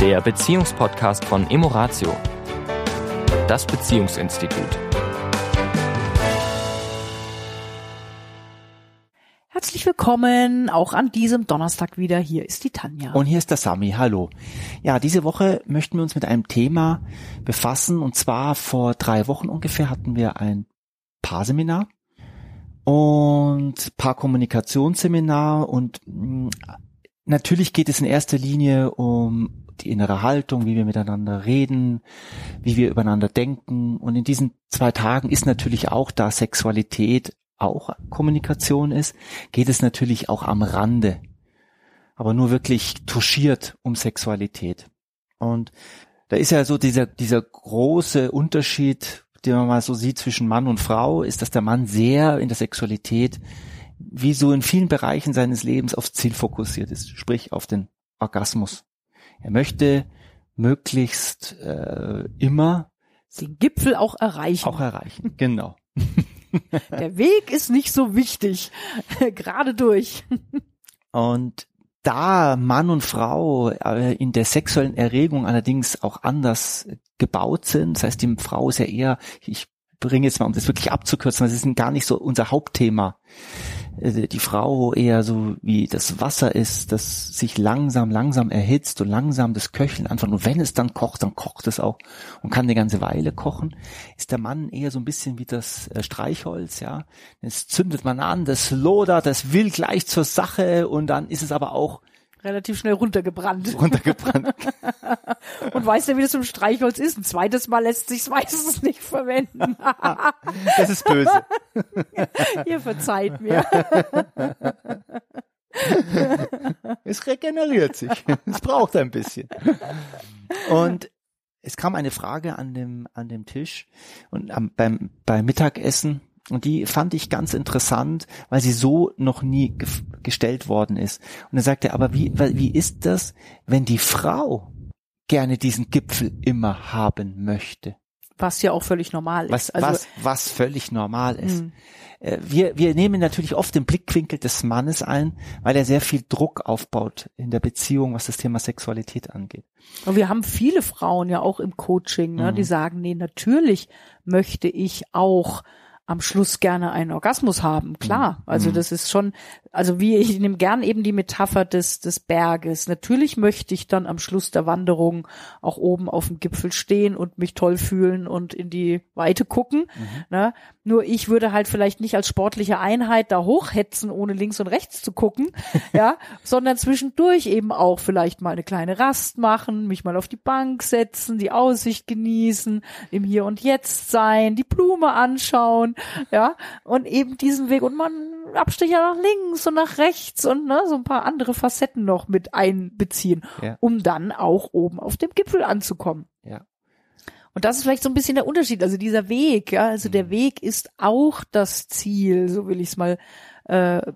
der Beziehungspodcast von Emoratio, das Beziehungsinstitut. Herzlich willkommen, auch an diesem Donnerstag wieder. Hier ist die Tanja. Und hier ist der Sami. Hallo. Ja, diese Woche möchten wir uns mit einem Thema befassen. Und zwar vor drei Wochen ungefähr hatten wir ein Paarseminar und Paarkommunikationsseminar und mm, natürlich geht es in erster Linie um die innere Haltung, wie wir miteinander reden, wie wir übereinander denken. Und in diesen zwei Tagen ist natürlich auch, da Sexualität auch Kommunikation ist, geht es natürlich auch am Rande, aber nur wirklich touchiert um Sexualität. Und da ist ja so dieser, dieser große Unterschied, den man mal so sieht zwischen Mann und Frau, ist, dass der Mann sehr in der Sexualität, wie so in vielen Bereichen seines Lebens, aufs Ziel fokussiert ist, sprich auf den Orgasmus. Er möchte möglichst äh, immer den Gipfel auch erreichen. Auch erreichen, genau. Der Weg ist nicht so wichtig, gerade durch. Und da Mann und Frau äh, in der sexuellen Erregung allerdings auch anders gebaut sind, das heißt, die Frau ist ja eher, ich bringe jetzt mal, um das wirklich abzukürzen, das ist gar nicht so unser Hauptthema. Äh, die Frau eher so wie das Wasser ist, das sich langsam, langsam erhitzt und langsam das Köcheln anfängt. Und wenn es dann kocht, dann kocht es auch und kann eine ganze Weile kochen. Ist der Mann eher so ein bisschen wie das äh, Streichholz, ja. Es zündet man an, das lodert, das will gleich zur Sache und dann ist es aber auch relativ schnell runtergebrannt. Runtergebrannt. und weißt ja, wie das im Streichholz ist. Ein zweites Mal lässt sich meistens nicht verwenden. das ist böse. Ihr verzeiht mir. es regeneriert sich. Es braucht ein bisschen. Und es kam eine Frage an dem, an dem Tisch und am, beim, beim Mittagessen und die fand ich ganz interessant, weil sie so noch nie ge gestellt worden ist. Und er sagte, aber wie, wie ist das, wenn die Frau gerne diesen Gipfel immer haben möchte? Was ja auch völlig normal ist. Was, also, was, was völlig normal ist. Mh. Äh, wir, wir nehmen natürlich oft den Blickwinkel des Mannes ein, weil er sehr viel Druck aufbaut in der Beziehung, was das Thema Sexualität angeht. Und wir haben viele Frauen ja auch im Coaching, ne, mhm. die sagen, nee, natürlich möchte ich auch am Schluss gerne einen Orgasmus haben, klar. Also mhm. das ist schon, also wie ich nehme gern eben die Metapher des des Berges. Natürlich möchte ich dann am Schluss der Wanderung auch oben auf dem Gipfel stehen und mich toll fühlen und in die Weite gucken. Mhm. Ne? Nur ich würde halt vielleicht nicht als sportliche Einheit da hochhetzen, ohne links und rechts zu gucken, ja, sondern zwischendurch eben auch vielleicht mal eine kleine Rast machen, mich mal auf die Bank setzen, die Aussicht genießen, im Hier und Jetzt sein, die Blume anschauen, ja, und eben diesen Weg und man Abstecher nach links und nach rechts und ne, so ein paar andere Facetten noch mit einbeziehen, ja. um dann auch oben auf dem Gipfel anzukommen. Ja. Und das ist vielleicht so ein bisschen der Unterschied. Also dieser Weg, ja, also der mhm. Weg ist auch das Ziel, so will ich es mal äh, äh,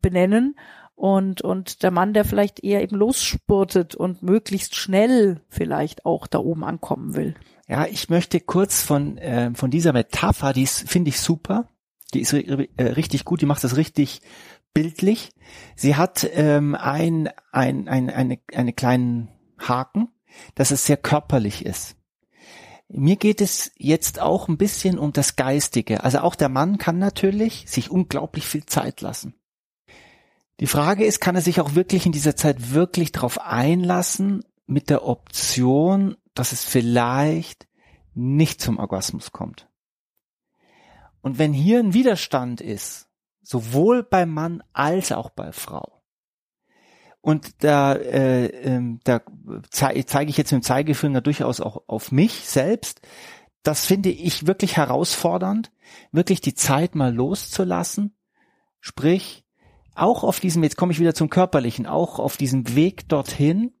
benennen. Und, und der Mann, der vielleicht eher eben losspurtet und möglichst schnell vielleicht auch da oben ankommen will. Ja, ich möchte kurz von, äh, von dieser Metapher, die finde ich super, die ist äh, richtig gut, die macht das richtig bildlich. Sie hat ähm, ein, ein, ein, eine, eine kleinen Haken, dass es sehr körperlich ist. Mir geht es jetzt auch ein bisschen um das Geistige. Also auch der Mann kann natürlich sich unglaublich viel Zeit lassen. Die Frage ist, kann er sich auch wirklich in dieser Zeit wirklich darauf einlassen mit der Option, dass es vielleicht nicht zum Orgasmus kommt? Und wenn hier ein Widerstand ist, sowohl beim Mann als auch bei Frau, und da, äh, äh, da zeige zeig ich jetzt mit dem Zeigefinger durchaus auch auf mich selbst. Das finde ich wirklich herausfordernd, wirklich die Zeit mal loszulassen. Sprich, auch auf diesem, jetzt komme ich wieder zum Körperlichen, auch auf diesem Weg dorthin,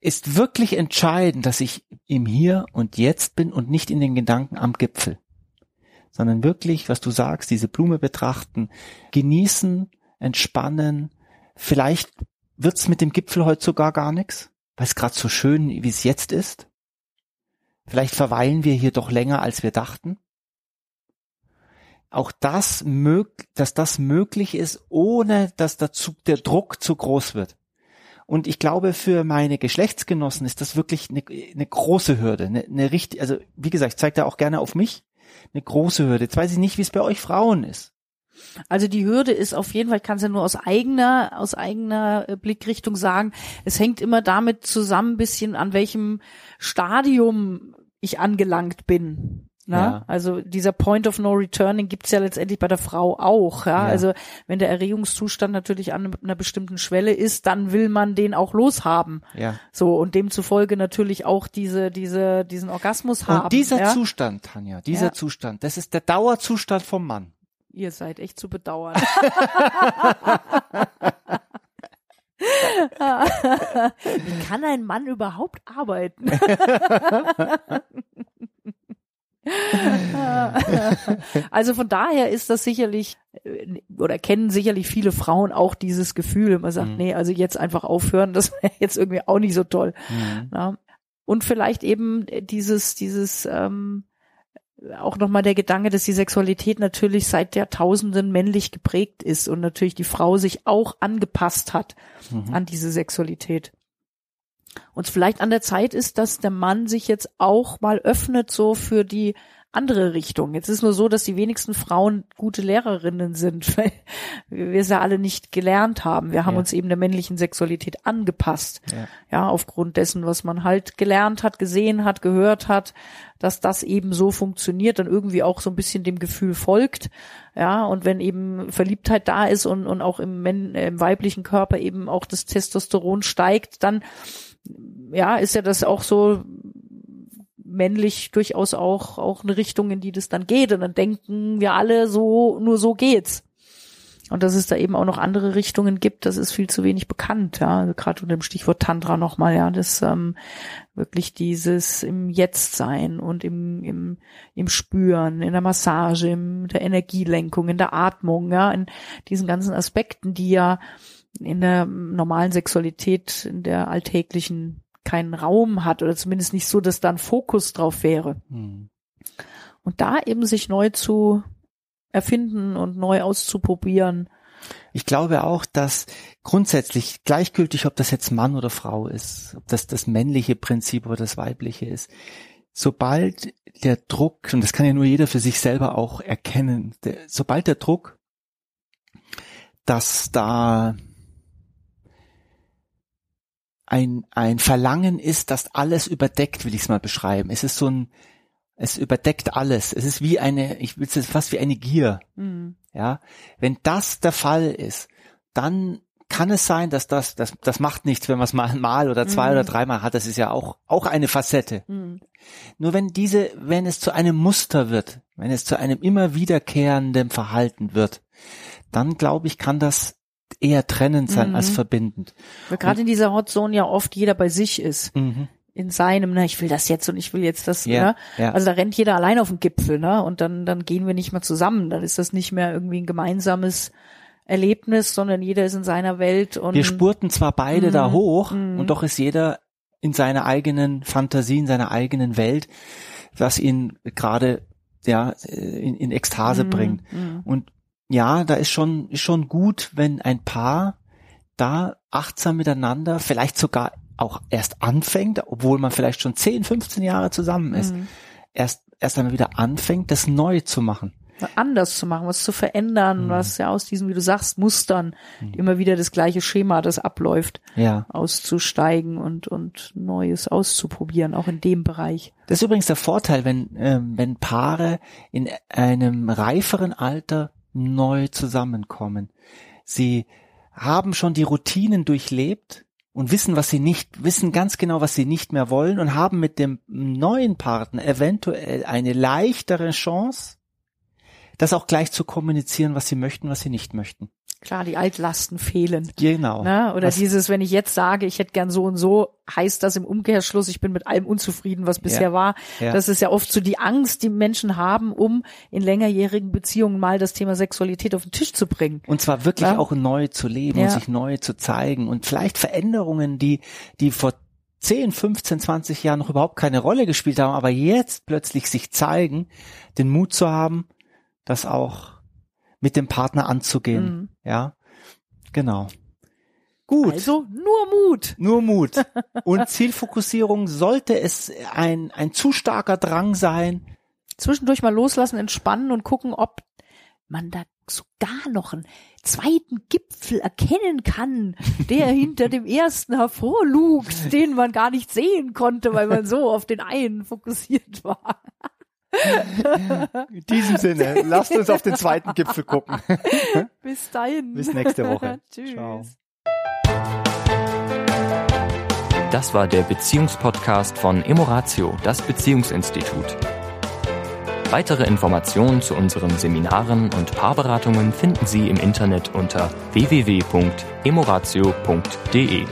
ist wirklich entscheidend, dass ich im Hier und Jetzt bin und nicht in den Gedanken am Gipfel, sondern wirklich, was du sagst, diese Blume betrachten, genießen, entspannen, vielleicht Wird's mit dem Gipfel heute sogar gar nichts, weil es gerade so schön, wie es jetzt ist? Vielleicht verweilen wir hier doch länger, als wir dachten. Auch das, dass das möglich ist, ohne dass der, Zug, der Druck zu groß wird. Und ich glaube, für meine Geschlechtsgenossen ist das wirklich eine, eine große Hürde. Eine, eine richtig, also wie gesagt, ich zeige da auch gerne auf mich eine große Hürde. Jetzt weiß ich nicht, wie es bei euch Frauen ist. Also die Hürde ist auf jeden Fall, ich kann es ja nur aus eigener, aus eigener äh, Blickrichtung sagen, es hängt immer damit zusammen, bisschen an welchem Stadium ich angelangt bin. Ne? Ja. Also dieser Point of No Returning gibt's ja letztendlich bei der Frau auch. Ja? ja? Also wenn der Erregungszustand natürlich an einer bestimmten Schwelle ist, dann will man den auch loshaben. Ja. So und demzufolge natürlich auch diese diese diesen Orgasmus haben. Und dieser ja? Zustand, Tanja, dieser. Zustand, das ist der Dauerzustand vom Mann. Ihr seid echt zu bedauern. Wie kann ein Mann überhaupt arbeiten? also von daher ist das sicherlich äh, oder kennen sicherlich viele Frauen auch dieses Gefühl, man sagt, mhm. nee, also jetzt einfach aufhören, das wäre jetzt irgendwie auch nicht so toll. Mhm. Ja. Und vielleicht eben dieses, dieses ähm, auch nochmal der Gedanke, dass die Sexualität natürlich seit Jahrtausenden männlich geprägt ist und natürlich die Frau sich auch angepasst hat mhm. an diese Sexualität. Und vielleicht an der Zeit ist, dass der Mann sich jetzt auch mal öffnet so für die andere Richtung. Jetzt ist nur so, dass die wenigsten Frauen gute Lehrerinnen sind, weil wir es ja alle nicht gelernt haben. Wir haben ja. uns eben der männlichen Sexualität angepasst. Ja. ja, aufgrund dessen, was man halt gelernt hat, gesehen hat, gehört hat, dass das eben so funktioniert, dann irgendwie auch so ein bisschen dem Gefühl folgt. Ja, und wenn eben Verliebtheit da ist und, und auch im, im weiblichen Körper eben auch das Testosteron steigt, dann ja, ist ja das auch so männlich durchaus auch, auch eine Richtung, in die das dann geht. Und dann denken wir alle so, nur so geht's. Und dass es da eben auch noch andere Richtungen gibt, das ist viel zu wenig bekannt, ja. Also gerade unter dem Stichwort Tantra nochmal, ja, das ähm, wirklich dieses im Jetzt sein und im, im, im Spüren, in der Massage, in der Energielenkung, in der Atmung, ja, in diesen ganzen Aspekten, die ja in der normalen Sexualität, in der alltäglichen keinen Raum hat oder zumindest nicht so, dass da ein Fokus drauf wäre. Mhm. Und da eben sich neu zu erfinden und neu auszuprobieren. Ich glaube auch, dass grundsätzlich gleichgültig, ob das jetzt Mann oder Frau ist, ob das das männliche Prinzip oder das weibliche ist, sobald der Druck, und das kann ja nur jeder für sich selber auch erkennen, der, sobald der Druck, dass da ein, ein Verlangen ist, das alles überdeckt, will ich es mal beschreiben. Es ist so ein, es überdeckt alles. Es ist wie eine, ich will es fast wie eine Gier. Mhm. Ja, wenn das der Fall ist, dann kann es sein, dass das, das, das macht nichts, wenn man es mal mal oder zwei mhm. oder dreimal hat. Das ist ja auch, auch eine Facette. Mhm. Nur wenn diese, wenn es zu einem Muster wird, wenn es zu einem immer wiederkehrenden Verhalten wird, dann glaube ich, kann das eher trennend sein mhm. als verbindend. Weil gerade in dieser Hotzone ja oft jeder bei sich ist. Mhm. In seinem, ne, ich will das jetzt und ich will jetzt das, ja, ne? Ja. Also da rennt jeder allein auf den Gipfel, ne? Und dann, dann gehen wir nicht mehr zusammen. Dann ist das nicht mehr irgendwie ein gemeinsames Erlebnis, sondern jeder ist in seiner Welt und. Wir spurten zwar beide mhm. da hoch mhm. und doch ist jeder in seiner eigenen Fantasie, in seiner eigenen Welt, was ihn gerade ja in, in Ekstase mhm. bringt. Mhm. Und ja, da ist schon, ist schon gut, wenn ein Paar da achtsam miteinander, vielleicht sogar auch erst anfängt, obwohl man vielleicht schon 10, 15 Jahre zusammen ist, mhm. erst, erst einmal wieder anfängt, das neu zu machen. Anders zu machen, was zu verändern, mhm. was ja aus diesen, wie du sagst, Mustern, mhm. immer wieder das gleiche Schema, das abläuft, ja. auszusteigen und, und Neues auszuprobieren, auch in dem Bereich. Das ist übrigens der Vorteil, wenn, ähm, wenn Paare in einem reiferen Alter neu zusammenkommen. Sie haben schon die Routinen durchlebt und wissen, was sie nicht, wissen ganz genau, was sie nicht mehr wollen und haben mit dem neuen Partner eventuell eine leichtere Chance, das auch gleich zu kommunizieren, was sie möchten, was sie nicht möchten. Klar, die Altlasten fehlen. Genau. Ne? Oder was, dieses, wenn ich jetzt sage, ich hätte gern so und so, heißt das im Umkehrschluss, ich bin mit allem unzufrieden, was bisher ja, war. Ja. Das ist ja oft so die Angst, die Menschen haben, um in längerjährigen Beziehungen mal das Thema Sexualität auf den Tisch zu bringen. Und zwar wirklich ja? auch neu zu leben und sich neu zu zeigen und vielleicht Veränderungen, die, die vor 10, 15, 20 Jahren noch überhaupt keine Rolle gespielt haben, aber jetzt plötzlich sich zeigen, den Mut zu haben, das auch mit dem Partner anzugehen. Mhm. Ja, genau. Gut. Also nur Mut. Nur Mut. Und Zielfokussierung sollte es ein, ein zu starker Drang sein. Zwischendurch mal loslassen, entspannen und gucken, ob man da sogar noch einen zweiten Gipfel erkennen kann, der hinter dem ersten hervorlugt, den man gar nicht sehen konnte, weil man so auf den einen fokussiert war. In diesem Sinne, lasst uns auf den zweiten Gipfel gucken. Bis dahin. Bis nächste Woche. Tschüss. Ciao. Das war der Beziehungspodcast von Emoratio, das Beziehungsinstitut. Weitere Informationen zu unseren Seminaren und Paarberatungen finden Sie im Internet unter www.emoratio.de.